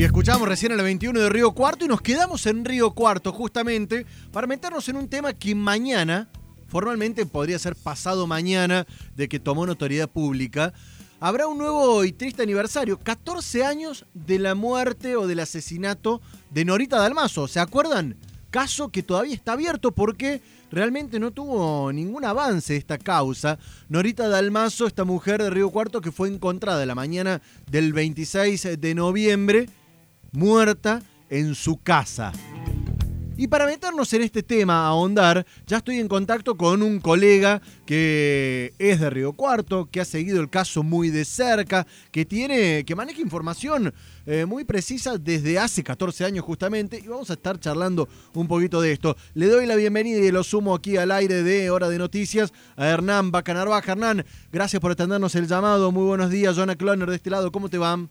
Y escuchamos recién el 21 de Río Cuarto y nos quedamos en Río Cuarto justamente para meternos en un tema que mañana, formalmente podría ser pasado mañana de que tomó notoriedad pública, habrá un nuevo y triste aniversario, 14 años de la muerte o del asesinato de Norita Dalmazo. ¿Se acuerdan? Caso que todavía está abierto porque realmente no tuvo ningún avance esta causa. Norita Dalmazo, esta mujer de Río Cuarto que fue encontrada la mañana del 26 de noviembre, muerta en su casa. Y para meternos en este tema, a ahondar, ya estoy en contacto con un colega que es de Río Cuarto, que ha seguido el caso muy de cerca, que tiene, que maneja información eh, muy precisa desde hace 14 años justamente, y vamos a estar charlando un poquito de esto. Le doy la bienvenida y lo sumo aquí al aire de Hora de Noticias a Hernán Bacanarbaja. Hernán, gracias por atendernos el llamado. Muy buenos días, Joana Cloner de este lado. ¿Cómo te van?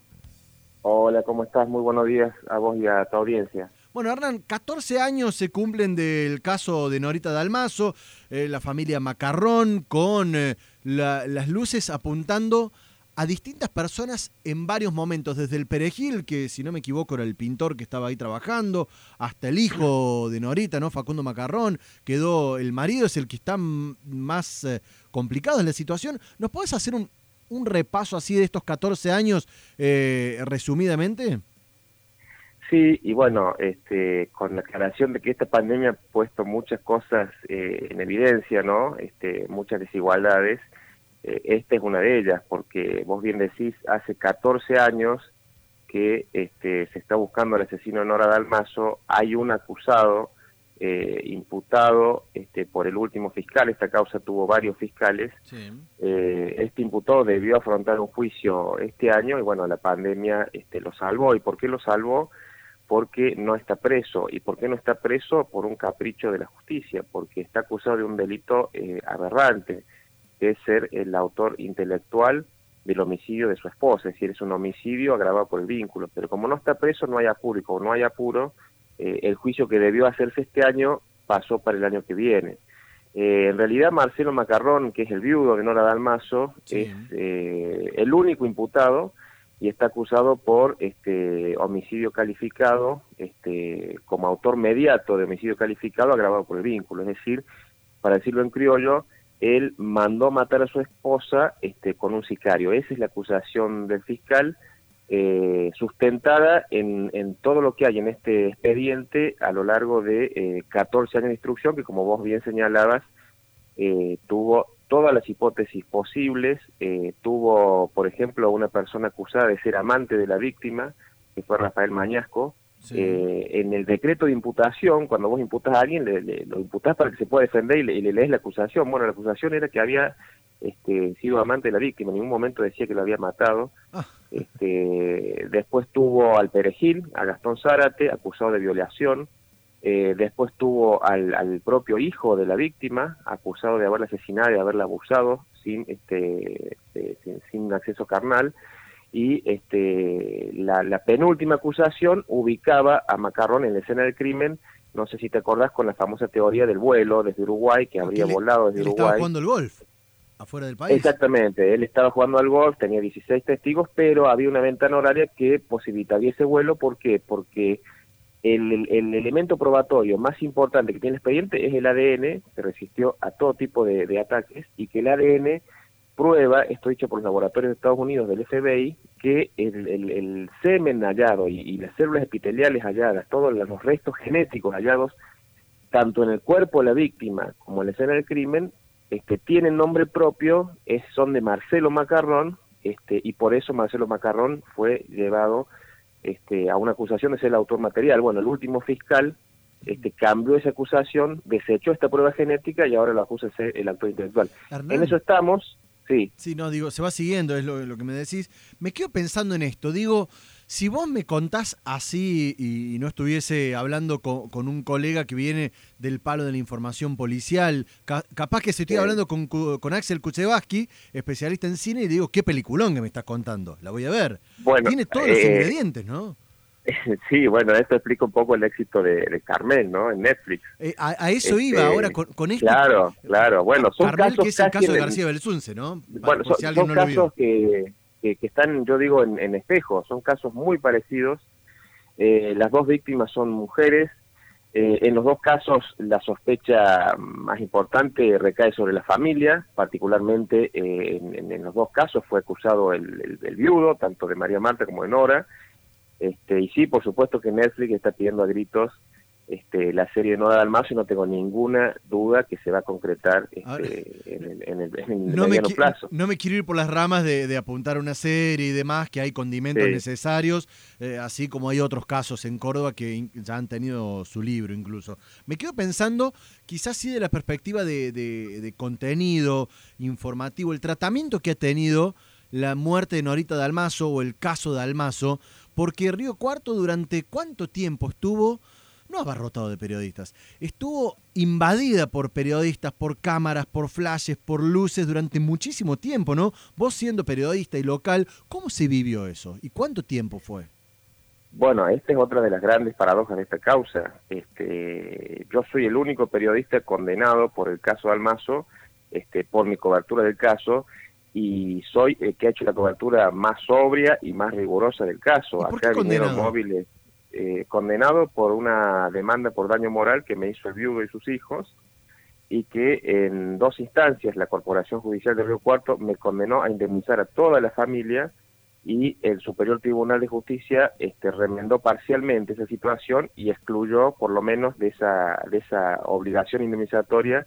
Hola, ¿cómo estás? Muy buenos días a vos y a tu audiencia. Bueno, Hernán, 14 años se cumplen del caso de Norita Dalmazo, eh, la familia Macarrón, con eh, las luces apuntando a distintas personas en varios momentos, desde el perejil, que si no me equivoco era el pintor que estaba ahí trabajando, hasta el hijo de Norita, ¿no? Facundo Macarrón, quedó el marido, es el que está más eh, complicado en la situación. ¿Nos podés hacer un, un, repaso así de estos 14 años resumidamente? Sí, y bueno, este, con la aclaración de que esta pandemia ha puesto muchas cosas eh, en evidencia, ¿no? Este, muchas desigualdades. Eh, esta es una de ellas, porque vos bien decís, hace 14 años que este, se está buscando al asesino Nora Dalmazo, hay un acusado eh, imputado este, por el último fiscal, esta causa tuvo varios fiscales, este imputado debió afrontar un juicio este año y bueno, la pandemia este, lo salvó. ¿Y por qué lo salvó? porque no está preso. ¿Y por qué no está preso? Por un capricho de la justicia, porque está acusado de un delito eh, aberrante, que es ser el autor intelectual del homicidio de su esposa, es decir, es un homicidio agravado por el vínculo. Pero como no está preso, no hay apuro, y como no hay apuro, eh, el juicio que debió hacerse este año pasó para el año que viene. Eh, en realidad, Marcelo Macarrón, que es el viudo de Nora Dalmazo, es el único imputado y está acusado por este homicidio calificado, este como autor mediato de homicidio calificado agravado por el vínculo, es decir, para decirlo en criollo, él mandó matar a su esposa este con un sicario. Esa es la acusación del fiscal eh, sustentada en, en, todo lo que hay en este expediente a lo largo de eh, 14 años de instrucción que como vos bien señalabas eh, tuvo todas las hipótesis posibles. Eh, tuvo, por ejemplo, una persona acusada de ser amante de la víctima, que fue Rafael Mañasco. Eh, en el decreto de imputación, cuando vos imputas a alguien, le, lo imputás para que se pueda defender y le, lees la acusación. Bueno, la acusación era que había este, sido amante de la víctima, en ningún momento decía que lo había matado. Ah. Este, después tuvo al Perejil, a Gastón Zárate, acusado de violación. Eh, después tuvo al, propio hijo de la víctima, acusado de haberla asesinado y de haberla abusado sin, este, sin, acceso carnal. Y este, la, penúltima acusación ubicaba a Macarrón en la escena del crimen, no sé si te acordás, con la famosa teoría del vuelo desde Uruguay, que habría volado desde Uruguay. Estaba jugando el golf afuera del país. Exactamente, él estaba jugando al golf, tenía 16 testigos, pero había una ventana horaria que posibilitaba ese vuelo. ¿Por qué? Porque el, elemento probatorio más importante que tiene el expediente es el ADN, que resistió a todo tipo de, ataques, y que el ADN prueba, esto dicho por los laboratorios de Estados Unidos del FBI, que el, semen hallado y, las células epiteliales halladas, todos los restos genéticos hallados, tanto en el cuerpo de la víctima como en la escena del crimen, este, tienen nombre propio, es, son de Marcelo Macarrón, este, y por eso Marcelo Macarrón fue llevado este, a una acusación de ser el autor material. Bueno, el último fiscal este, cambió esa acusación, desechó esta prueba genética y ahora lo acusa de ser el autor intelectual. en eso estamos, sí. Sí, no, digo, se va siguiendo, es lo, lo que me decís. Me quedo pensando en esto, digo, si vos me contás así y no estuviese hablando con, un colega que viene del palo de la información policial, capaz que se estoy hablando con, con Axel Kuchevaski, especialista en cine, y digo, qué peliculón que me estás contando, la voy a ver. Tiene todos los eh, ingredientes, ¿no? Sí, bueno, esto explica un poco el éxito de, Carmel, ¿no? En Netflix. Eh, a, eso iba este, ahora con, esto. Claro, claro. Bueno, son Carmel, casos que es el caso de García Belsunce, ¿no? bueno, son, casos que que, están, yo digo, en, espejo. Son casos muy parecidos Eh, las dos víctimas son mujeres. Eh, en los dos casos, la sospecha más importante recae sobre la familia, particularmente eh, en, los dos casos fue acusado el, el, viudo, tanto de María Marta como de Nora. Este, y sí, por supuesto que Netflix está pidiendo a gritos este, la serie de Noda Dalmacio no tengo ninguna duda que se va a concretar este, en el, mediano plazo. No me quiero ir por las ramas de, apuntar a una serie y demás, que hay condimentos necesarios, eh, así como hay otros casos en Córdoba que ya han tenido su libro incluso. Me quedo pensando, quizás sí de la perspectiva de, de contenido informativo, el tratamiento que ha tenido la muerte de Norita Dalmazo o el caso de Dalmazo, porque Río Cuarto durante cuánto tiempo estuvo no abarrotado de periodistas, estuvo invadida por periodistas, por cámaras, por flashes, por luces durante muchísimo tiempo, ¿no? Vos siendo periodista y local, ¿cómo se vivió eso? ¿Y cuánto tiempo fue? Bueno, esta es otra de las grandes paradojas de esta causa. Este, yo soy el único periodista condenado por el caso Almazo, este, por mi cobertura del caso, y soy el que ha hecho la cobertura más sobria y más rigurosa del caso. Acá vinieron móviles eh, condenado por una demanda por daño moral que me hizo el viudo y sus hijos y que en dos instancias la Corporación Judicial de Río Cuarto me condenó a indemnizar a toda la familia y el Superior Tribunal de Justicia este, remendó parcialmente esa situación y excluyó por lo menos de esa, de esa obligación indemnizatoria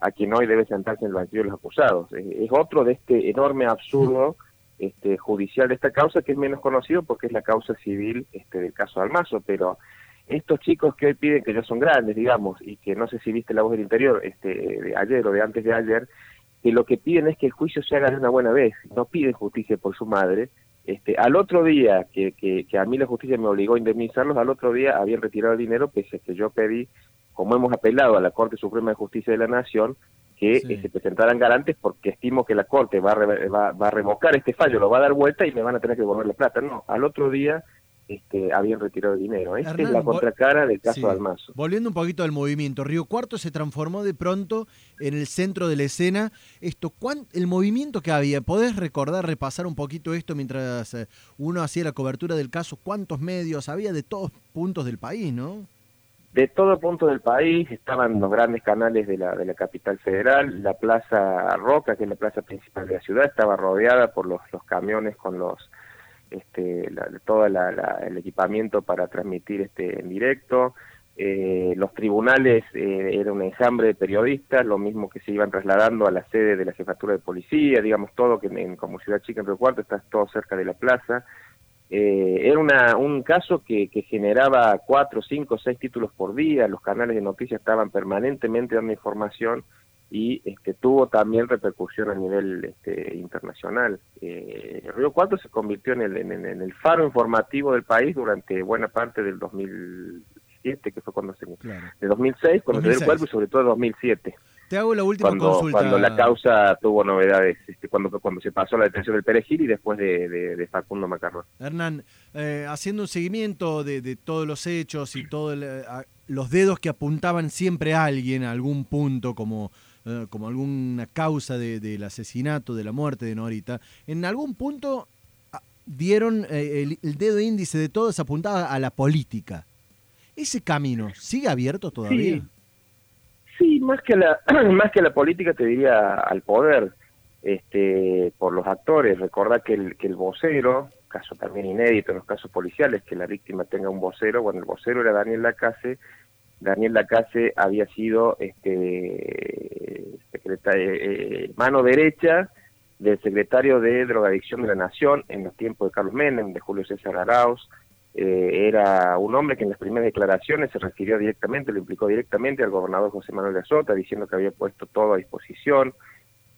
a quien hoy debe sentarse en el banquillo de los acusados. Es otro de este enorme absurdo este, judicial de esta causa, que es menos conocido porque es la causa civil este, del caso Almazo, pero estos chicos que hoy piden, que ya son grandes, digamos, y que no sé si viste la voz del interior este, de ayer o de antes de ayer, que lo que piden es que el juicio se haga de una buena vez, no piden justicia por su madre. Este, al otro día, que, que, que a mí la justicia me obligó a indemnizarlos, al otro día habían retirado el dinero, pese a que yo pedí, como hemos apelado a la Corte Suprema de Justicia de la Nación, que eh, se presentaran garantes porque estimo que la Corte va a, va, a revocar este fallo, lo va a dar vuelta y me van a tener que devolver la plata. No, al otro día este, habían retirado el dinero. Esta es la contracara del caso de Almazo. Volviendo un poquito al movimiento, Río Cuarto se transformó de pronto en el centro de la escena. Esto, el movimiento que había, ¿podés recordar, repasar un poquito esto mientras eh, uno hacía la cobertura del caso? ¿Cuántos medios había de todos puntos del país, no? De todo punto del país, estaban los grandes canales de la, de la capital federal, la Plaza Roca, que es la plaza principal de la ciudad, estaba rodeada por los, camiones con los este, todo el equipamiento para transmitir este en directo, eh, los tribunales eh, era un enjambre de periodistas, lo mismo que se iban trasladando a la sede de la jefatura de policía, digamos todo que en, como ciudad chica en Río Cuarto está todo cerca de la plaza, eh, era una, un caso que, que, generaba cuatro, cinco, seis títulos por día, los canales de noticias estaban permanentemente dando información y este, tuvo también repercusión a nivel este, internacional. Eh, Río Cuarto se convirtió en el, en, el faro informativo del país durante buena parte del 2007, que fue cuando se... De 2006, cuando se dio el cuerpo y sobre todo 2007. Te hago la última consulta. Cuando la causa tuvo novedades, este, cuando, cuando se pasó la detención del Perejil y después de, Facundo Macarrón. Hernán, eh, haciendo un seguimiento de, todos los hechos y todos los dedos que apuntaban siempre a alguien, a algún punto, como, eh, como alguna causa del asesinato, de la muerte de Norita, en algún punto ah, dieron eh, el, dedo índice de todos apuntaba a la política. ¿Ese camino sigue abierto todavía? Sí, más que la más que la política te diría al poder, este, por los actores. Recuerda que el que el vocero, caso también inédito en los casos policiales, que la víctima tenga un vocero. Bueno, el vocero era Daniel Lacase. Daniel Lacase había sido este secretario, eh, mano derecha del secretario de drogadicción de la Nación en los tiempos de Carlos Menem, de Julio César Arauz, eh, era un hombre que en las primeras declaraciones se refirió directamente, lo implicó directamente al gobernador José Manuel de Azota, diciendo que había puesto todo a disposición.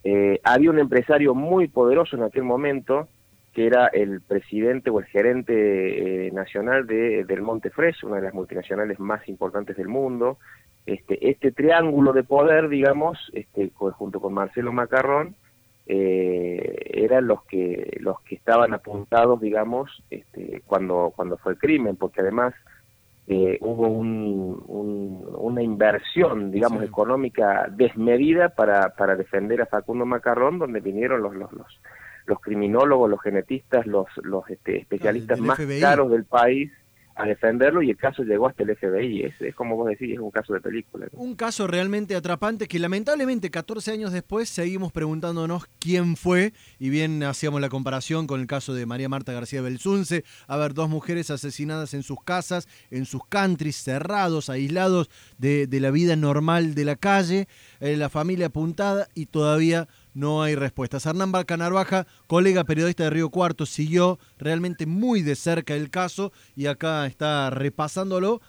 Eh, había un empresario muy poderoso en aquel momento, que era el presidente o el gerente eh, nacional de, del Monte Fresh, una de las multinacionales más importantes del mundo. Este, este triángulo de poder, digamos, este, junto con Marcelo Macarrón, eh, eran los que los que estaban apuntados digamos este, cuando cuando fue el crimen porque además eh, hubo un, una inversión digamos económica desmedida para para defender a Facundo Macarrón donde vinieron los los los, los criminólogos los genetistas los los este, especialistas más caros del país a defenderlo y el caso llegó hasta el FBI. Es, es como vos decís, es un caso de película. Un caso realmente atrapante que lamentablemente 14 años después seguimos preguntándonos quién fue y bien hacíamos la comparación con el caso de María Marta García Belsunce, a ver, dos mujeres asesinadas en sus casas, en sus countries, cerrados, aislados de, de la vida normal de la calle, eh, la familia apuntada y todavía no hay respuestas. Hernán Barcanarvaja, colega periodista de Río Cuarto, siguió realmente muy de cerca el caso y acá está repasándolo.